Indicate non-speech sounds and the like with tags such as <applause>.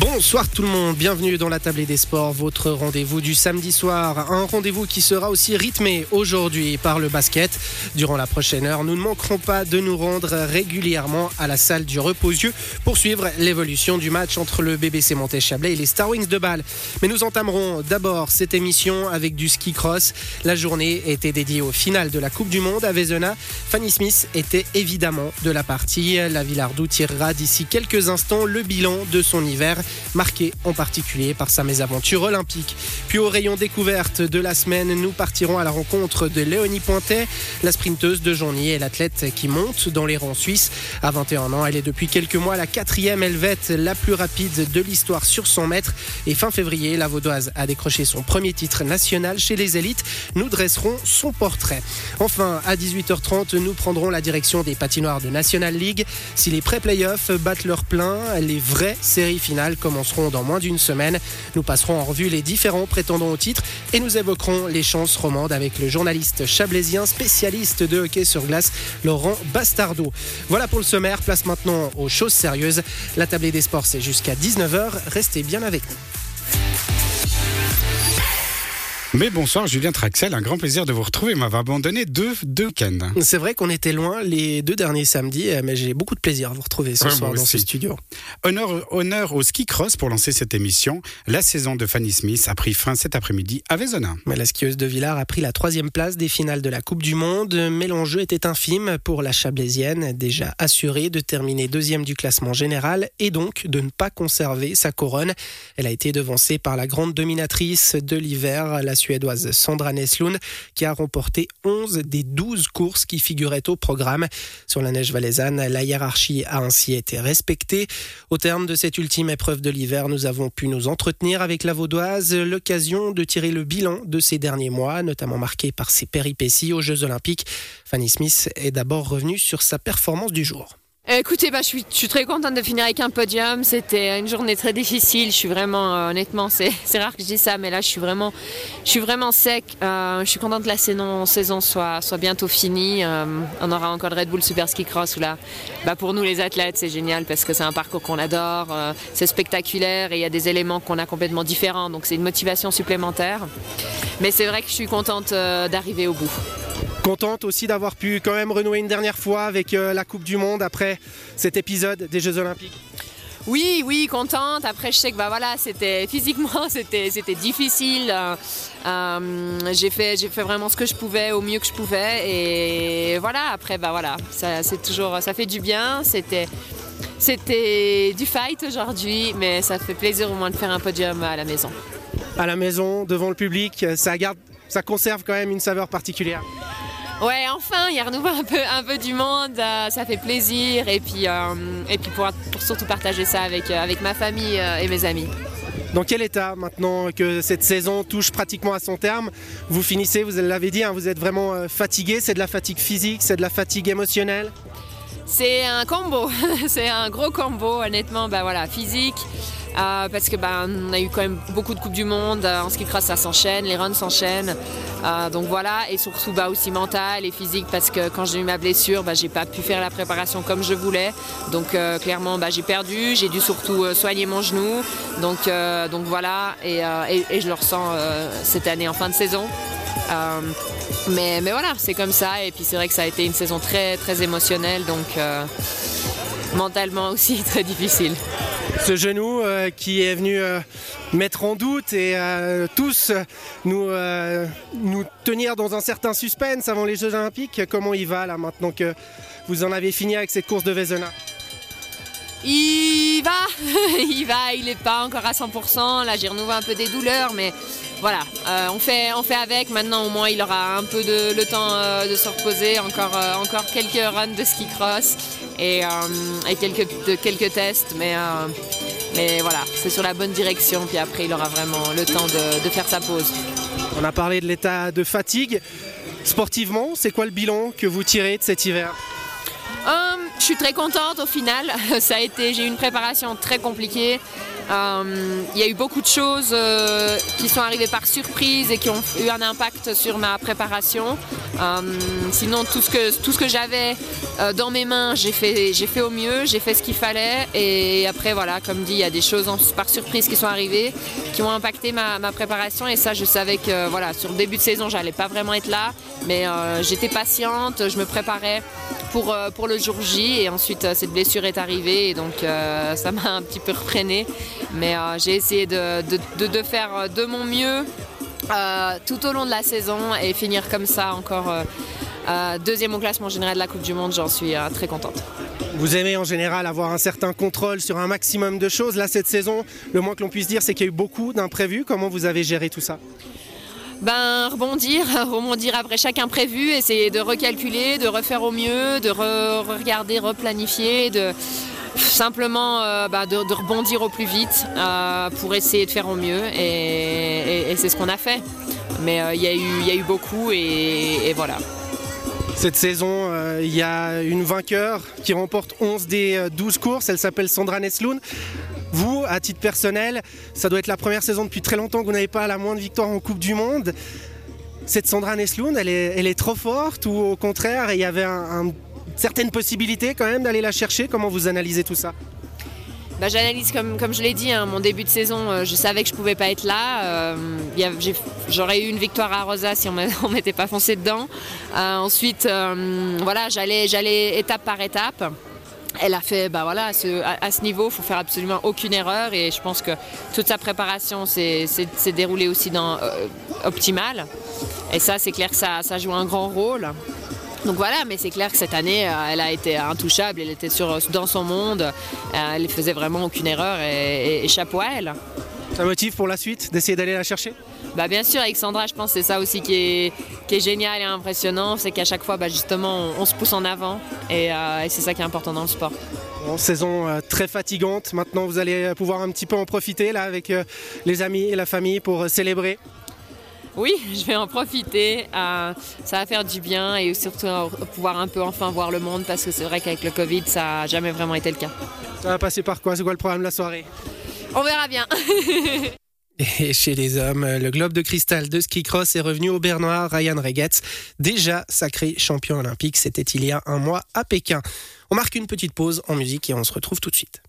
Bonsoir tout le monde, bienvenue dans la table des sports, votre rendez-vous du samedi soir. Un rendez-vous qui sera aussi rythmé aujourd'hui par le basket. Durant la prochaine heure, nous ne manquerons pas de nous rendre régulièrement à la salle du Reposieux pour suivre l'évolution du match entre le BBC Monté-Chablais et les Star Wings de Bâle. Mais nous entamerons d'abord cette émission avec du ski cross. La journée était dédiée au final de la Coupe du Monde à Vezena. Fanny Smith était évidemment de la partie. La Villardou tirera d'ici quelques instants le bilan de son hiver, marqué en particulier par sa mésaventure olympique. Puis au rayon découverte de la semaine, nous partirons à la rencontre de Léonie Pointet, la sprinteuse de Johnny et l'athlète qui monte dans les rangs suisses. À 21 ans, elle est depuis quelques mois la quatrième helvète la plus rapide de l'histoire sur 100 mètres. Et fin février, la Vaudoise a décroché son premier titre national chez les élites. Nous dresserons son portrait. Enfin, à 18h30, nous prendrons la direction des patinoires de National League. Si les pré-playoffs battent leur plein, les vraies séries finales commenceront dans moins d'une semaine. Nous passerons en revue les différents prétendants au titre et nous évoquerons les chances romandes avec le journaliste chablaisien spécialiste de hockey sur glace, Laurent Bastardo. Voilà pour le sommaire. Place maintenant aux choses sérieuses. La tablée des sports, c'est jusqu'à 19h. Restez bien avec nous. Mais bonsoir Julien Traxel, un grand plaisir de vous retrouver. M'avait abandonné deux, deux week-ends. C'est vrai qu'on était loin les deux derniers samedis, euh, mais j'ai beaucoup de plaisir à vous retrouver ce Ouais, soir dans aussi. ce studio. Honneur, honneur au ski cross pour lancer cette émission. La saison de Fanny Smith a pris fin cet après-midi à Vezona. Mais la skieuse de Villars a pris la troisième place des finales de la Coupe du Monde, mais l'enjeu était infime pour la Chablaisienne, déjà assurée de terminer deuxième du classement général et donc de ne pas conserver sa couronne. Elle a été devancée par la grande dominatrice de l'hiver, la Suédoise Sandra Neslund, qui a remporté 11 des 12 courses qui figuraient au programme. Sur la neige valaisanne, la hiérarchie a ainsi été respectée. Au terme de cette ultime épreuve de l'hiver, nous avons pu nous entretenir avec la Vaudoise, l'occasion de tirer le bilan de ces derniers mois, notamment marqué par ses péripéties aux Jeux Olympiques. Fanny Smith est d'abord revenue sur sa performance du jour. Euh, Écoutez, bah, je, suis, très contente de finir avec un podium. C'était une journée très difficile. Je suis vraiment, euh, honnêtement, <laughs> c'est rare que je dise ça, mais là, je suis vraiment, je suis vraiment sec. Euh, je suis contente que la saison, soit, bientôt finie. On aura encore le Red Bull Super Ski Cross où là, bah, pour nous les athlètes, c'est génial parce que c'est un parcours qu'on adore. c'est spectaculaire et il y a des éléments qu'on a complètement différents. Donc c'est une motivation supplémentaire. Mais c'est vrai que je suis contente d'arriver au bout. Contente aussi d'avoir pu quand même renouer une dernière fois avec euh, la Coupe du Monde après cet épisode des Jeux Olympiques. Oui, oui, contente. Après, je sais que bah voilà, c'était <laughs> physiquement, c'était c'était difficile. Euh, euh, j'ai fait j'ai fait vraiment ce que je pouvais au mieux que je pouvais et voilà. Après, bah voilà, ça c'est toujours ça fait du bien. C'était c'était du fight aujourd'hui, mais ça fait plaisir au moins de faire un podium à la maison. À la maison, devant le public, ça garde, ça conserve quand même une saveur particulière. Ouais, enfin, il y a renouveau un peu, un peu du monde, euh, ça fait plaisir. Et puis, euh, et puis pour, surtout partager ça avec, euh, ma famille et mes amis. Dans quel état maintenant que cette saison touche pratiquement à son terme Vous finissez, vous l'avez dit, hein, vous êtes vraiment fatigué, c'est de la fatigue physique, c'est de la fatigue émotionnelle? C'est un combo, <laughs> c'est un gros combo, honnêtement, bah voilà, physique. euh, parce que bah, on a eu quand même beaucoup de coupes du monde. En ski cross ça s'enchaîne les runs s'enchaînent. Euh, donc voilà. Et surtout bah, aussi mental et physique parce que quand j'ai eu ma blessure bah, j'ai pas pu faire la préparation comme je voulais. Donc euh, clairement j'ai perdu. J'ai dû surtout soigner mon genou. Donc, donc voilà. Et, je le ressens cette année en fin de saison Euh, mais, mais voilà, c'est comme ça. Et puis c'est vrai que ça a été une saison très très émotionnelle, donc euh, mentalement aussi <laughs> très difficile. Ce genou euh, qui est venu mettre en doute et tous nous, nous tenir dans un certain suspense avant les Jeux Olympiques. Comment il va là maintenant que vous en avez fini avec cette course de Vezena <laughs> Il va, il va, il n'est pas encore à 100%. Là, j'ai renouvelé un peu des douleurs, mais voilà, euh, on, fait, on fait avec. Maintenant, au moins, il aura un peu de, le temps euh, de se reposer. Encore, euh, encore quelques runs de ski cross et, et quelques, de- quelques tests, mais, mais voilà, c'est sur la bonne direction. Puis après, il aura vraiment le temps de, de faire sa pause. On a parlé de l'état de fatigue. Sportivement, c'est quoi le bilan que vous tirez de cet hiver? Je je suis très contente au final. <laughs> Ça a été, j'ai eu une préparation très compliquée. Euh, il y a eu beaucoup de choses euh, qui sont arrivées par surprise et qui ont eu un impact sur ma préparation. Euh, sinon, tout ce que, tout ce que j'avais dans mes mains, j'ai fait, j'ai fait au mieux, j'ai fait ce qu'il fallait. Et après, voilà, comme dit, il y a des choses par surprise qui sont arrivées, qui ont impacté ma, préparation. Et ça, je savais que voilà, sur le début de saison, j'allais pas vraiment être là. Mais j'étais patiente, je me préparais pour, pour le jour J. Et ensuite, cette blessure est arrivée. Et donc, ça m'a un petit peu refreiné. Mais euh, j'ai essayé de, faire de mon mieux euh, tout au long de la saison et finir comme ça encore euh, deuxième au classement général de la Coupe du Monde. J'en suis très contente. Vous aimez en général avoir un certain contrôle sur un maximum de choses. Là, cette saison, le moins que l'on puisse dire, c'est qu'il y a eu beaucoup d'imprévus. Comment vous avez géré tout ça? Ben, rebondir, <laughs> rebondir après chaque imprévu, essayer de recalculer, de refaire au mieux, de regarder, replanifier, de, simplement euh, bah, de, rebondir au plus vite euh, pour essayer de faire au mieux et, c'est ce qu'on a fait. Mais euh, il y, a eu beaucoup et, voilà. Cette saison, il y a une vainqueur qui remporte 11 des 12 courses, elle s'appelle Sandra Nesloun. Vous, à titre personnel, ça doit être la première saison depuis très longtemps que vous n'avez pas la moindre victoire en Coupe du Monde. Cette Sandra Nesloun, elle est, elle est trop forte ou au contraire, il y avait un certaines possibilités quand même d'aller la chercher? Comment vous analysez tout ça? Bah, J'analyse comme, je l'ai dit, hein, mon début de saison, euh, je savais que je ne pouvais pas être là. Euh, j'aurais eu une victoire à Rosa si on <laughs> ne m'était pas foncé dedans. Euh, ensuite, voilà, j'allais étape par étape. Elle a fait, bah à ce, niveau, il faut faire absolument aucune erreur et je pense que toute sa préparation s'est déroulée aussi dans, optimale. Et ça, c'est clair que ça joue un grand rôle. Donc voilà, mais c'est clair que cette année, euh, elle a été intouchable, elle était sur, dans son monde, euh, elle ne faisait vraiment aucune erreur et, chapeau à elle. Ça motive pour la suite d'essayer d'aller la chercher? Bah bien sûr, Alexandra, je pense que c'est ça aussi qui est, qui est génial et impressionnant, c'est qu'à chaque fois, bah justement, on, se pousse en avant euh, et, c'est ça qui est important dans le sport. Bon, saison très fatigante, maintenant vous allez pouvoir un petit peu en profiter là avec les amis et la famille pour célébrer oui, <laughs> je vais en profiter. Euh, ça va faire du bien et surtout euh, pouvoir un peu enfin voir le monde parce que c'est vrai qu'avec le Covid, ça n'a jamais vraiment été le cas. Ça va passer par quoi? C'est quoi le programme de la soirée? On verra bien. <laughs> Et chez les hommes, le globe de cristal de ski cross est revenu au Bernois Ryan Regetz, déjà sacré champion olympique. C'était il y a un mois à Pékin. On marque une petite pause en musique et on se retrouve tout de suite.